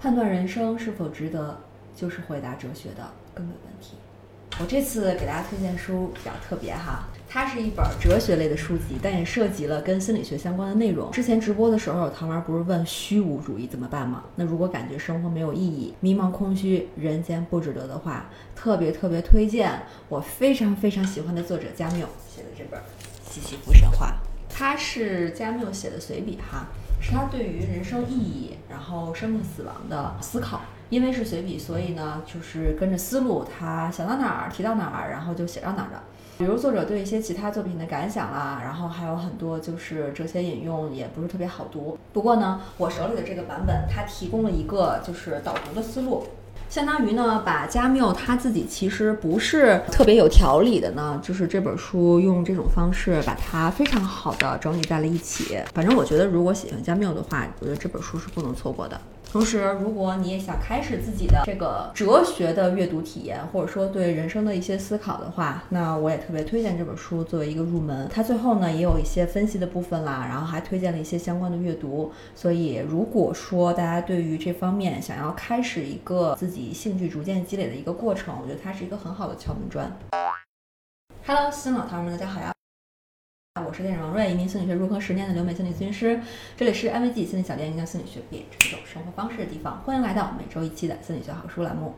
判断人生是否值得，就是回答哲学的根本问题。我这次给大家推荐书比较特别哈，它是一本哲学类的书籍，但也涉及了跟心理学相关的内容。之前直播的时候，唐丸不是问虚无主义怎么办吗？那如果感觉生活没有意义、迷茫空虚、人间不值得的话，特别特别推荐我非常非常喜欢的作者加缪写的这本《西西弗神话》。它是加缪写的随笔哈，是他对于人生意义，然后生命死亡的思考。因为是随笔，所以呢，就是跟着思路，他想到哪儿提到哪儿，然后就写到哪儿的。比如作者对一些其他作品的感想啦，然后还有很多就是哲学引用，也不是特别好读。不过呢，我手里的这个版本，它提供了一个就是导读的思路。相当于呢，把加缪他自己其实不是特别有条理的呢，就是这本书用这种方式把它非常好的整理在了一起。反正我觉得，如果喜欢加缪的话，我觉得这本书是不能错过的。同时，如果你也想开始自己的这个哲学的阅读体验，或者说对人生的一些思考的话，那我也特别推荐这本书作为一个入门。它最后呢也有一些分析的部分啦，然后还推荐了一些相关的阅读。所以，如果说大家对于这方面想要开始一个自己兴趣逐渐积累的一个过程，我觉得它是一个很好的敲门砖。Hello，新老汤们，大家好呀！我是店长王瑞，一名心理学入坑十年的留美心理咨询师。这里是 MVG 心理小店，一个心理学变成一种生活方式的地方。欢迎来到每周一期的心理学好书栏目。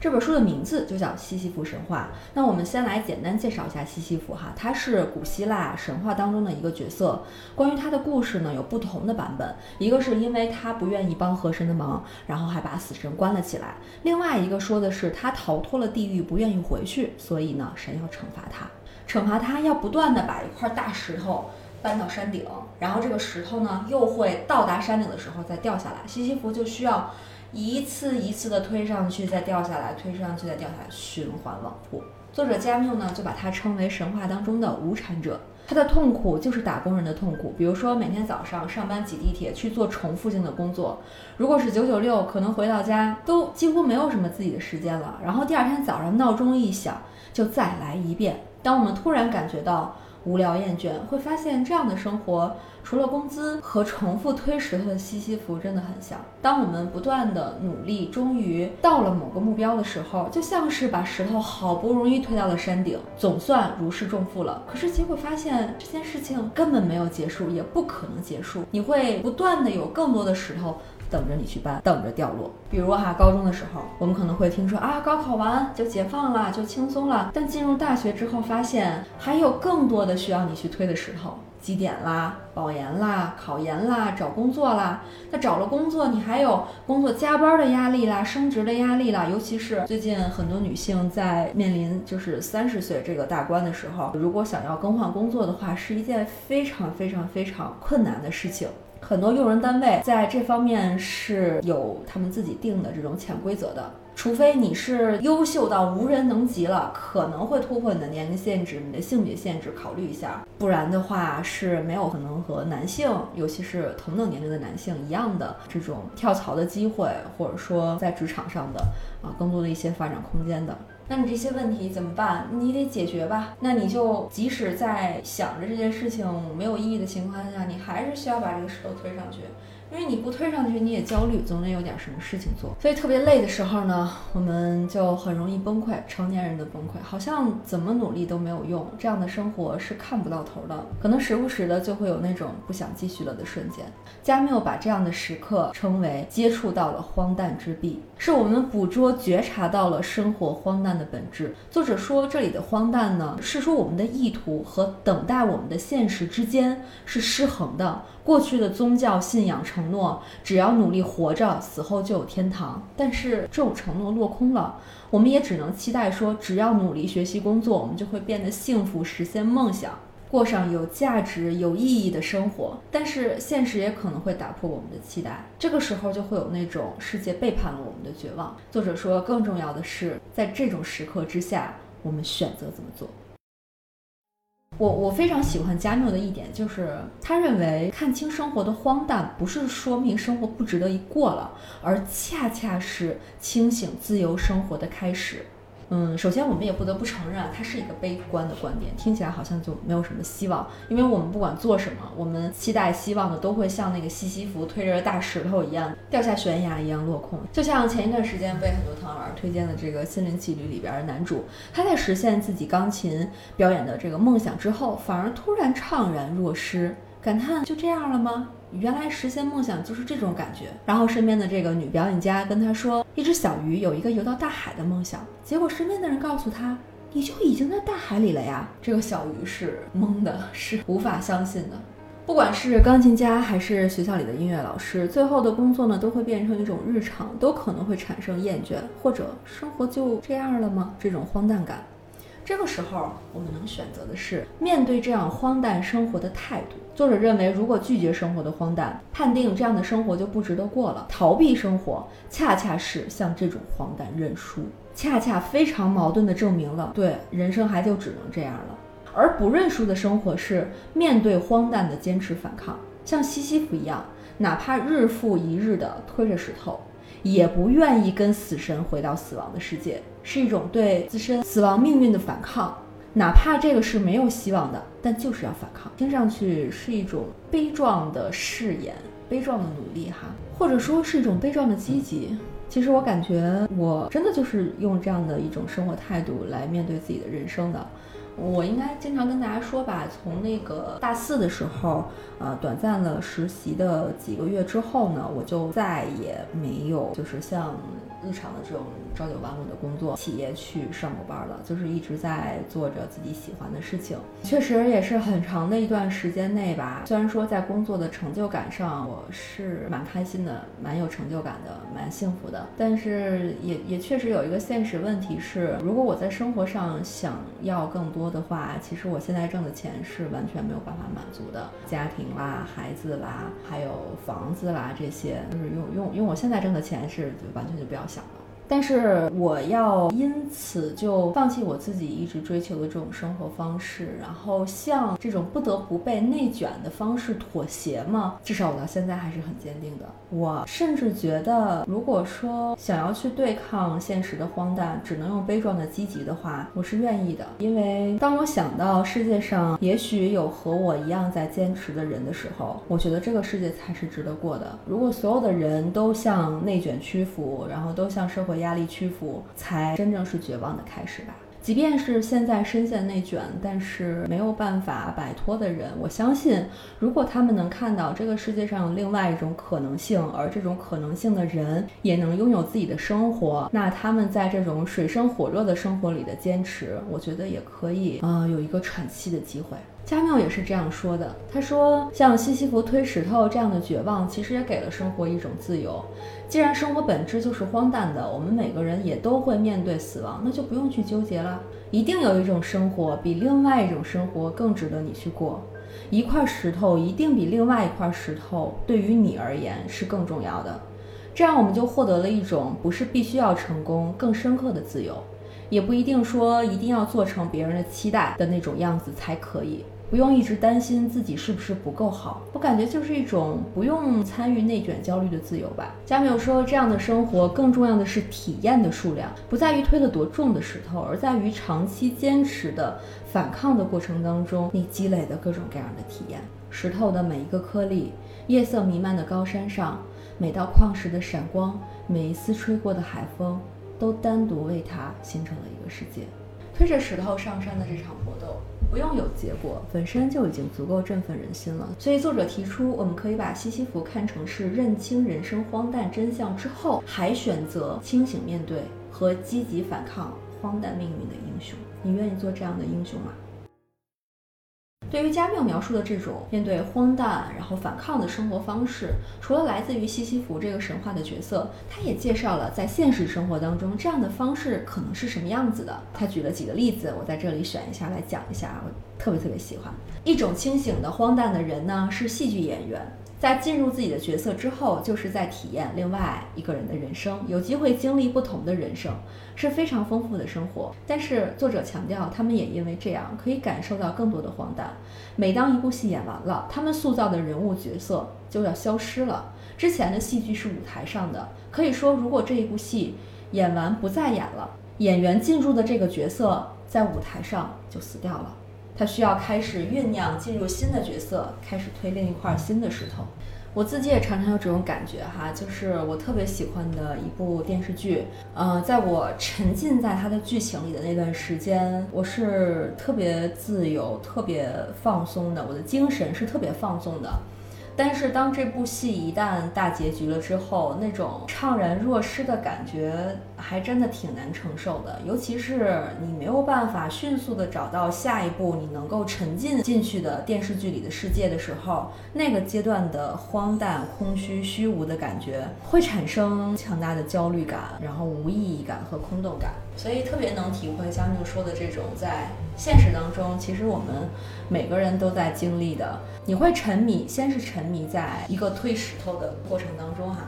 这本书的名字就叫《西西弗神话》。那我们先来简单介绍一下西西弗哈，他是古希腊神话当中的一个角色。关于他的故事呢，有不同的版本。一个是因为他不愿意帮河神的忙，然后还把死神关了起来；另外一个说的是他逃脱了地狱，不愿意回去，所以呢，神要惩罚他。惩罚他要不断的把一块大石头搬到山顶，然后这个石头呢又会到达山顶的时候再掉下来。西西弗就需要。一次一次的推上去，再掉下来，推上去再掉下来，循环往复。作者加缪呢，就把它称为神话当中的无产者。他的痛苦就是打工人的痛苦。比如说，每天早上上班挤地铁去做重复性的工作，如果是九九六，可能回到家都几乎没有什么自己的时间了。然后第二天早上闹钟一响，就再来一遍。当我们突然感觉到无聊厌倦，会发现这样的生活。除了工资和重复推石头的西西弗真的很像。当我们不断的努力，终于到了某个目标的时候，就像是把石头好不容易推到了山顶，总算如释重负了。可是结果发现这件事情根本没有结束，也不可能结束。你会不断的有更多的石头等着你去搬，等着掉落。比如哈，高中的时候，我们可能会听说啊，高考完就解放了，就轻松了。但进入大学之后，发现还有更多的需要你去推的石头。绩点啦、保研啦、考研啦、找工作啦。那找了工作，你还有工作加班的压力啦、升职的压力啦。尤其是最近很多女性在面临就是三十岁这个大关的时候，如果想要更换工作的话，是一件非常非常非常困难的事情。很多用人单位在这方面是有他们自己定的这种潜规则的。除非你是优秀到无人能及了，可能会突破你的年龄限制、你的性别限制，考虑一下。不然的话是没有可能和男性，尤其是同等年龄的男性一样的这种跳槽的机会，或者说在职场上的啊更多的一些发展空间的。那你这些问题怎么办？你得解决吧。那你就即使在想着这件事情没有意义的情况下，你还是需要把这个石头推上去。因为你不推上去，你也焦虑，总得有点什么事情做。所以特别累的时候呢，我们就很容易崩溃。成年人的崩溃，好像怎么努力都没有用，这样的生活是看不到头的。可能时不时的就会有那种不想继续了的瞬间。加缪把这样的时刻称为接触到了荒诞之壁，是我们捕捉、觉察到了生活荒诞的本质。作者说，这里的荒诞呢，是说我们的意图和等待我们的现实之间是失衡的。过去的宗教信仰承诺，只要努力活着，死后就有天堂。但是这种承诺落空了，我们也只能期待说，只要努力学习工作，我们就会变得幸福，实现梦想，过上有价值、有意义的生活。但是现实也可能会打破我们的期待，这个时候就会有那种世界背叛了我们的绝望。作者说，更重要的是，在这种时刻之下，我们选择怎么做。我我非常喜欢加缪的一点，就是他认为看清生活的荒诞，不是说明生活不值得一过了，而恰恰是清醒自由生活的开始。嗯，首先我们也不得不承认，它是一个悲观的观点，听起来好像就没有什么希望。因为我们不管做什么，我们期待希望的都会像那个西西弗推着大石头一样掉下悬崖一样落空。就像前一段时间被很多糖儿推荐的这个《心灵奇旅》里边的男主，他在实现自己钢琴表演的这个梦想之后，反而突然怅然若失，感叹就这样了吗？原来实现梦想就是这种感觉。然后身边的这个女表演家跟他说，一只小鱼有一个游到大海的梦想。结果身边的人告诉他，你就已经在大海里了呀。这个小鱼是懵的，是无法相信的。不管是钢琴家还是学校里的音乐老师，最后的工作呢，都会变成一种日常，都可能会产生厌倦，或者生活就这样了吗？这种荒诞感。这个时候，我们能选择的是面对这样荒诞生活的态度。作者认为，如果拒绝生活的荒诞，判定这样的生活就不值得过了，逃避生活，恰恰是向这种荒诞认输，恰恰非常矛盾地证明了，对人生还就只能这样了。而不认输的生活是面对荒诞的坚持反抗，像西西弗一样，哪怕日复一日地推着石头。也不愿意跟死神回到死亡的世界，是一种对自身死亡命运的反抗，哪怕这个是没有希望的，但就是要反抗。听上去是一种悲壮的誓言，悲壮的努力哈，或者说是一种悲壮的积极。其实我感觉我真的就是用这样的一种生活态度来面对自己的人生的。我应该经常跟大家说吧，从那个大四的时候，呃，短暂的实习的几个月之后呢，我就再也没有就是像。日常的这种朝九晚五的工作，企业去上过班了，就是一直在做着自己喜欢的事情，确实也是很长的一段时间内吧。虽然说在工作的成就感上，我是蛮开心的，蛮有成就感的，蛮幸福的，但是也也确实有一个现实问题是，如果我在生活上想要更多的话，其实我现在挣的钱是完全没有办法满足的，家庭啦、孩子啦，还有房子啦这些，就是用用用我现在挣的钱是完全就不要。但是我要因此就放弃我自己一直追求的这种生活方式，然后向这种不得不被内卷的方式妥协吗？至少我到现在还是很坚定的。我甚至觉得，如果说想要去对抗现实的荒诞，只能用悲壮的积极的话，我是愿意的。因为当我想到世界上也许有和我一样在坚持的人的时候，我觉得这个世界才是值得过的。如果所有的人都向内卷屈服，然后都向社会压力屈服，才真正是绝望的开始吧。即便是现在深陷内卷，但是没有办法摆脱的人，我相信，如果他们能看到这个世界上有另外一种可能性，而这种可能性的人也能拥有自己的生活，那他们在这种水深火热的生活里的坚持，我觉得也可以呃，有一个喘气的机会。加缪也是这样说的。他说：“像西西弗推石头这样的绝望，其实也给了生活一种自由。既然生活本质就是荒诞的，我们每个人也都会面对死亡，那就不用去纠结了。一定有一种生活比另外一种生活更值得你去过。一块石头一定比另外一块石头对于你而言是更重要的。这样我们就获得了一种不是必须要成功更深刻的自由。”也不一定说一定要做成别人的期待的那种样子才可以，不用一直担心自己是不是不够好。我感觉就是一种不用参与内卷焦虑的自由吧。加缪说，这样的生活更重要的是体验的数量，不在于推了多重的石头，而在于长期坚持的反抗的过程当中，你积累的各种各样的体验。石头的每一个颗粒，夜色弥漫的高山上，每道矿石的闪光，每一丝吹过的海风。都单独为它形成了一个世界。推着石头上山的这场搏斗，不用有结果，本身就已经足够振奋人心了。所以作者提出，我们可以把西西弗看成是认清人生荒诞真相之后，还选择清醒面对和积极反抗荒诞命运的英雄。你愿意做这样的英雄吗？对于加缪描述的这种面对荒诞然后反抗的生活方式，除了来自于西西弗这个神话的角色，他也介绍了在现实生活当中这样的方式可能是什么样子的。他举了几个例子，我在这里选一下来讲一下，我特别特别喜欢。一种清醒的荒诞的人呢，是戏剧演员。在进入自己的角色之后，就是在体验另外一个人的人生，有机会经历不同的人生，是非常丰富的生活。但是作者强调，他们也因为这样可以感受到更多的荒诞。每当一部戏演完了，他们塑造的人物角色就要消失了。之前的戏剧是舞台上的，可以说，如果这一部戏演完不再演了，演员进入的这个角色在舞台上就死掉了。他需要开始酝酿进入新的角色，开始推另一块新的石头。我自己也常常有这种感觉哈，就是我特别喜欢的一部电视剧，呃，在我沉浸在它的剧情里的那段时间，我是特别自由、特别放松的，我的精神是特别放松的。但是当这部戏一旦大结局了之后，那种怅然若失的感觉还真的挺难承受的。尤其是你没有办法迅速的找到下一部你能够沉浸进去的电视剧里的世界的时候，那个阶段的荒诞、空虚、虚无的感觉会产生强大的焦虑感，然后无意义感和空洞感。所以特别能体会江六说的这种在现实当中，其实我们每个人都在经历的。你会沉迷，先是沉迷在一个推石头的过程当中哈，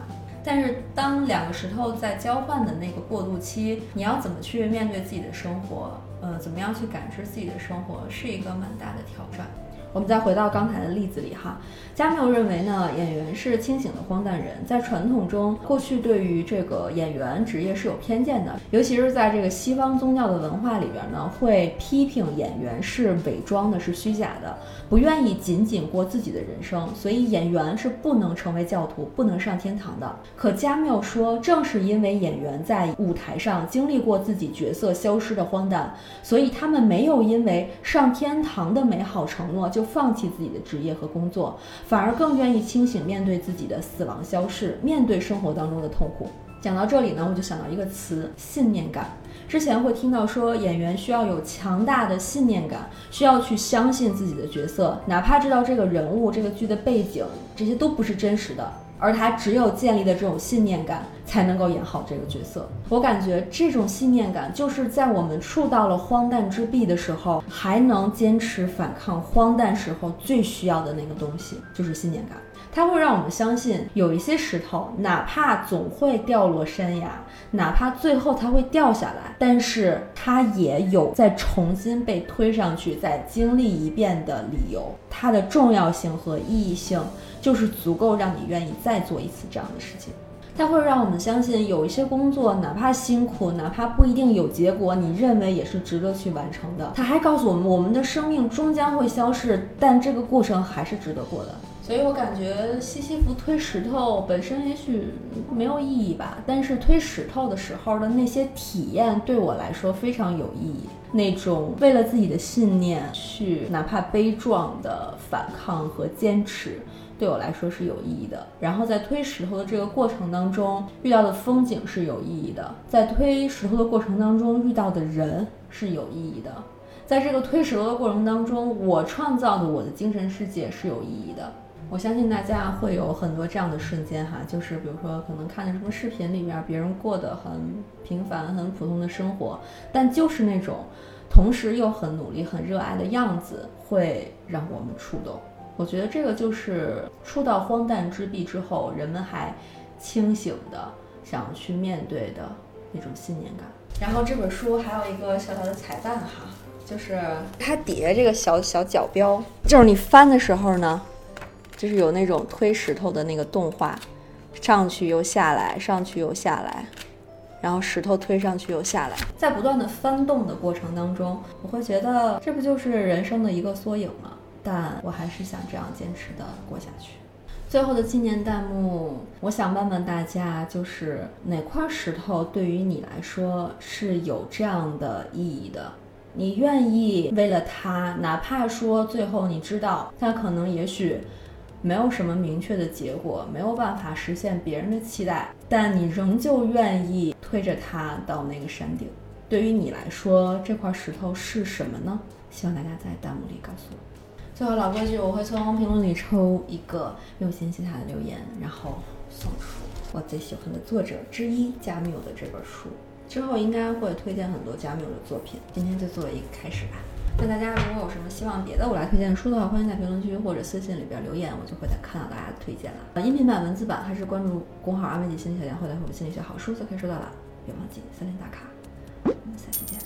但是当两个石头在交换的那个过渡期，你要怎么去面对自己的生活？呃，怎么样去感知自己的生活，是一个蛮大的挑战。我们再回到刚才的例子里哈，加缪认为呢，演员是清醒的荒诞人。在传统中，过去对于这个演员职业是有偏见的，尤其是在这个西方宗教的文化里边呢，会批评演员是伪装的，是虚假的，不愿意仅仅过自己的人生，所以演员是不能成为教徒，不能上天堂的。可加缪说，正是因为演员在舞台上经历过自己角色消失的荒诞，所以他们没有因为上天堂的美好承诺就。放弃自己的职业和工作，反而更愿意清醒面对自己的死亡消逝，面对生活当中的痛苦。讲到这里呢，我就想到一个词——信念感。之前会听到说，演员需要有强大的信念感，需要去相信自己的角色，哪怕知道这个人物、这个剧的背景，这些都不是真实的。而他只有建立的这种信念感，才能够演好这个角色。我感觉这种信念感，就是在我们触到了荒诞之壁的时候，还能坚持反抗荒诞时候最需要的那个东西，就是信念感。它会让我们相信，有一些石头，哪怕总会掉落山崖，哪怕最后它会掉下来，但是它也有再重新被推上去、再经历一遍的理由。它的重要性和意义性。就是足够让你愿意再做一次这样的事情，它会让我们相信有一些工作，哪怕辛苦，哪怕不一定有结果，你认为也是值得去完成的。它还告诉我们，我们的生命终将会消逝，但这个过程还是值得过的。所以我感觉西西弗推石头本身也许没有意义吧，但是推石头的时候的那些体验对我来说非常有意义。那种为了自己的信念去哪怕悲壮的反抗和坚持。对我来说是有意义的。然后在推石头的这个过程当中遇到的风景是有意义的，在推石头的过程当中遇到的人是有意义的，在这个推石头的过程当中，我创造的我的精神世界是有意义的。我相信大家会有很多这样的瞬间哈，就是比如说可能看的什么视频里面别人过得很平凡、很普通的生活，但就是那种同时又很努力、很热爱的样子，会让我们触动。我觉得这个就是触到荒诞之壁之后，人们还清醒的想要去面对的那种信念感。然后这本书还有一个小小的彩蛋哈，就是它底下这个小小角标，就是你翻的时候呢，就是有那种推石头的那个动画，上去又下来，上去又下来，然后石头推上去又下来，在不断的翻动的过程当中，我会觉得这不就是人生的一个缩影吗？但我还是想这样坚持的过下去。最后的纪念弹幕，我想问问大家，就是哪块石头对于你来说是有这样的意义的？你愿意为了它，哪怕说最后你知道它可能也许没有什么明确的结果，没有办法实现别人的期待，但你仍旧愿意推着它到那个山顶。对于你来说，这块石头是什么呢？希望大家在弹幕里告诉我。最后老规矩，我会从评论里抽一个用心写下的留言，然后送出我最喜欢的作者之一加缪的这本书。之后应该会推荐很多加缪的作品，今天就作为一个开始吧。那大家如果有什么希望别的我来推荐的书的话，欢迎在评论区或者私信里边留言，我就会再看到大家的推荐了。音频版、文字版还是关注公号“安慰剂心理小店”或者“我们心理学好书”就可以收到了。别忘记三连打卡，我们下期见。